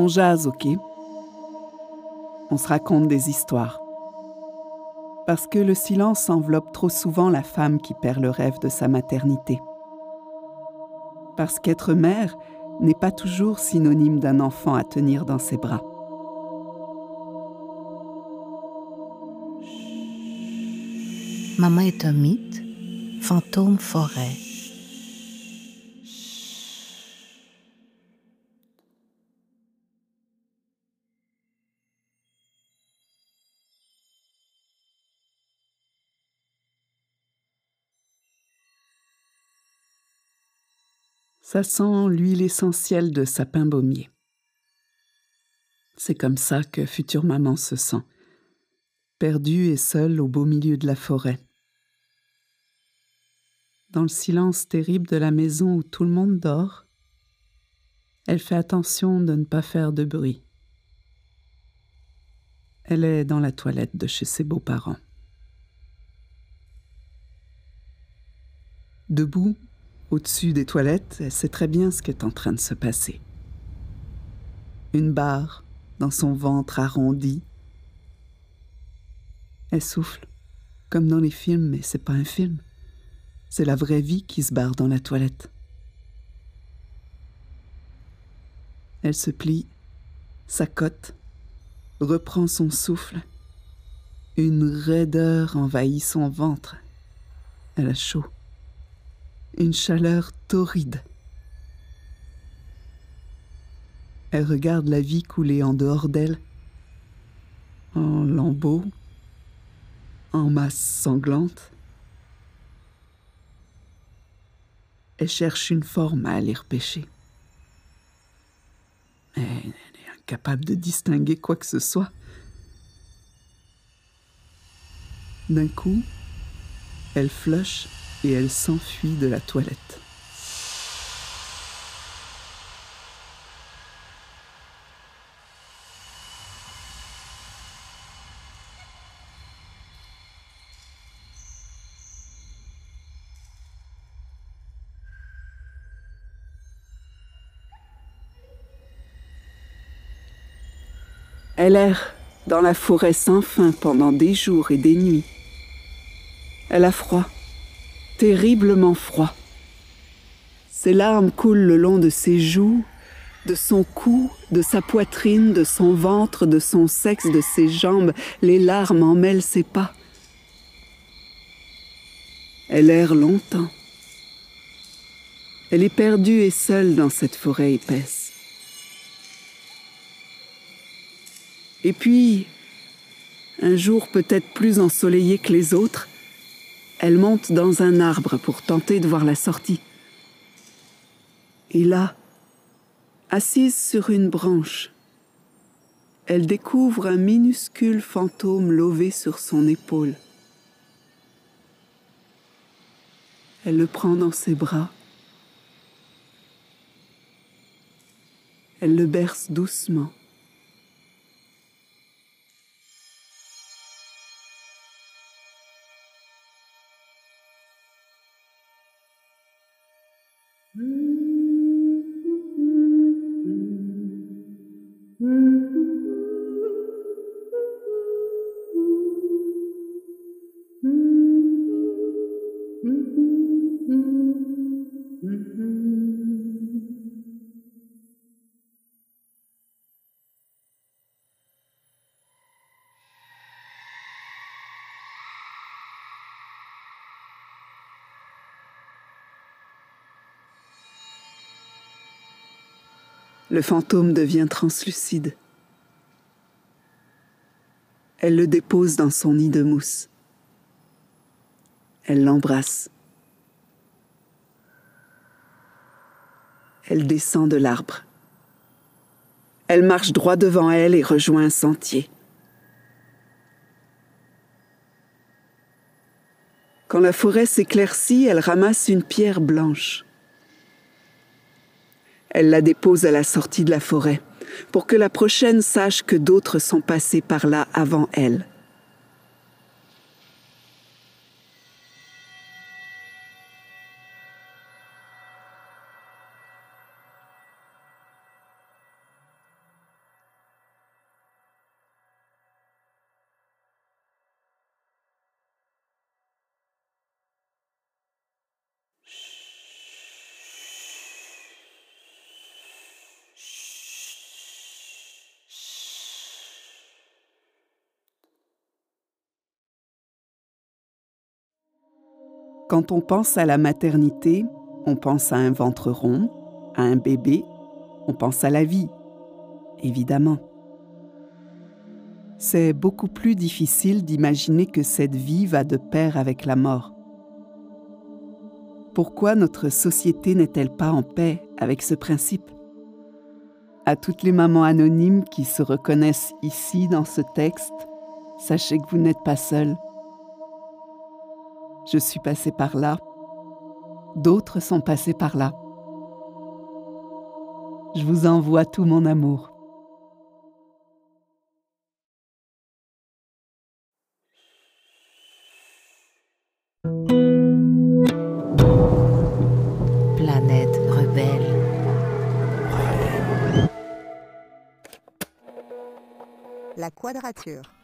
On jase, ok? On se raconte des histoires. Parce que le silence enveloppe trop souvent la femme qui perd le rêve de sa maternité. Parce qu'être mère n'est pas toujours synonyme d'un enfant à tenir dans ses bras. Maman est un mythe, fantôme forêt. Ça sent l'huile essentielle de sapin baumier. C'est comme ça que future maman se sent, perdue et seule au beau milieu de la forêt. Dans le silence terrible de la maison où tout le monde dort, elle fait attention de ne pas faire de bruit. Elle est dans la toilette de chez ses beaux-parents. Debout, au-dessus des toilettes, elle sait très bien ce qui est en train de se passer. Une barre dans son ventre arrondi. Elle souffle, comme dans les films, mais c'est pas un film. C'est la vraie vie qui se barre dans la toilette. Elle se plie, s'accote, reprend son souffle. Une raideur envahit son ventre. Elle a chaud une chaleur torride. Elle regarde la vie couler en dehors d'elle, en lambeaux, en masse sanglante. Elle cherche une forme à aller repêcher. Mais elle est incapable de distinguer quoi que ce soit. D'un coup, elle flush et elle s'enfuit de la toilette. Elle erre dans la forêt sans fin pendant des jours et des nuits. Elle a froid terriblement froid. Ses larmes coulent le long de ses joues, de son cou, de sa poitrine, de son ventre, de son sexe, de ses jambes. Les larmes emmêlent ses pas. Elle erre longtemps. Elle est perdue et seule dans cette forêt épaisse. Et puis, un jour peut-être plus ensoleillé que les autres, elle monte dans un arbre pour tenter de voir la sortie. Et là, assise sur une branche, elle découvre un minuscule fantôme lové sur son épaule. Elle le prend dans ses bras. Elle le berce doucement. Mm-hmm. mm-hmm. mm-hmm. mm-hmm. Le fantôme devient translucide. Elle le dépose dans son nid de mousse. Elle l'embrasse. Elle descend de l'arbre. Elle marche droit devant elle et rejoint un sentier. Quand la forêt s'éclaircit, elle ramasse une pierre blanche. Elle la dépose à la sortie de la forêt pour que la prochaine sache que d'autres sont passés par là avant elle. Quand on pense à la maternité, on pense à un ventre rond, à un bébé, on pense à la vie, évidemment. C'est beaucoup plus difficile d'imaginer que cette vie va de pair avec la mort. Pourquoi notre société n'est-elle pas en paix avec ce principe? À toutes les mamans anonymes qui se reconnaissent ici dans ce texte, sachez que vous n'êtes pas seules. Je suis passée par là. D'autres sont passés par là. Je vous envoie tout mon amour. Planète rebelle. La quadrature.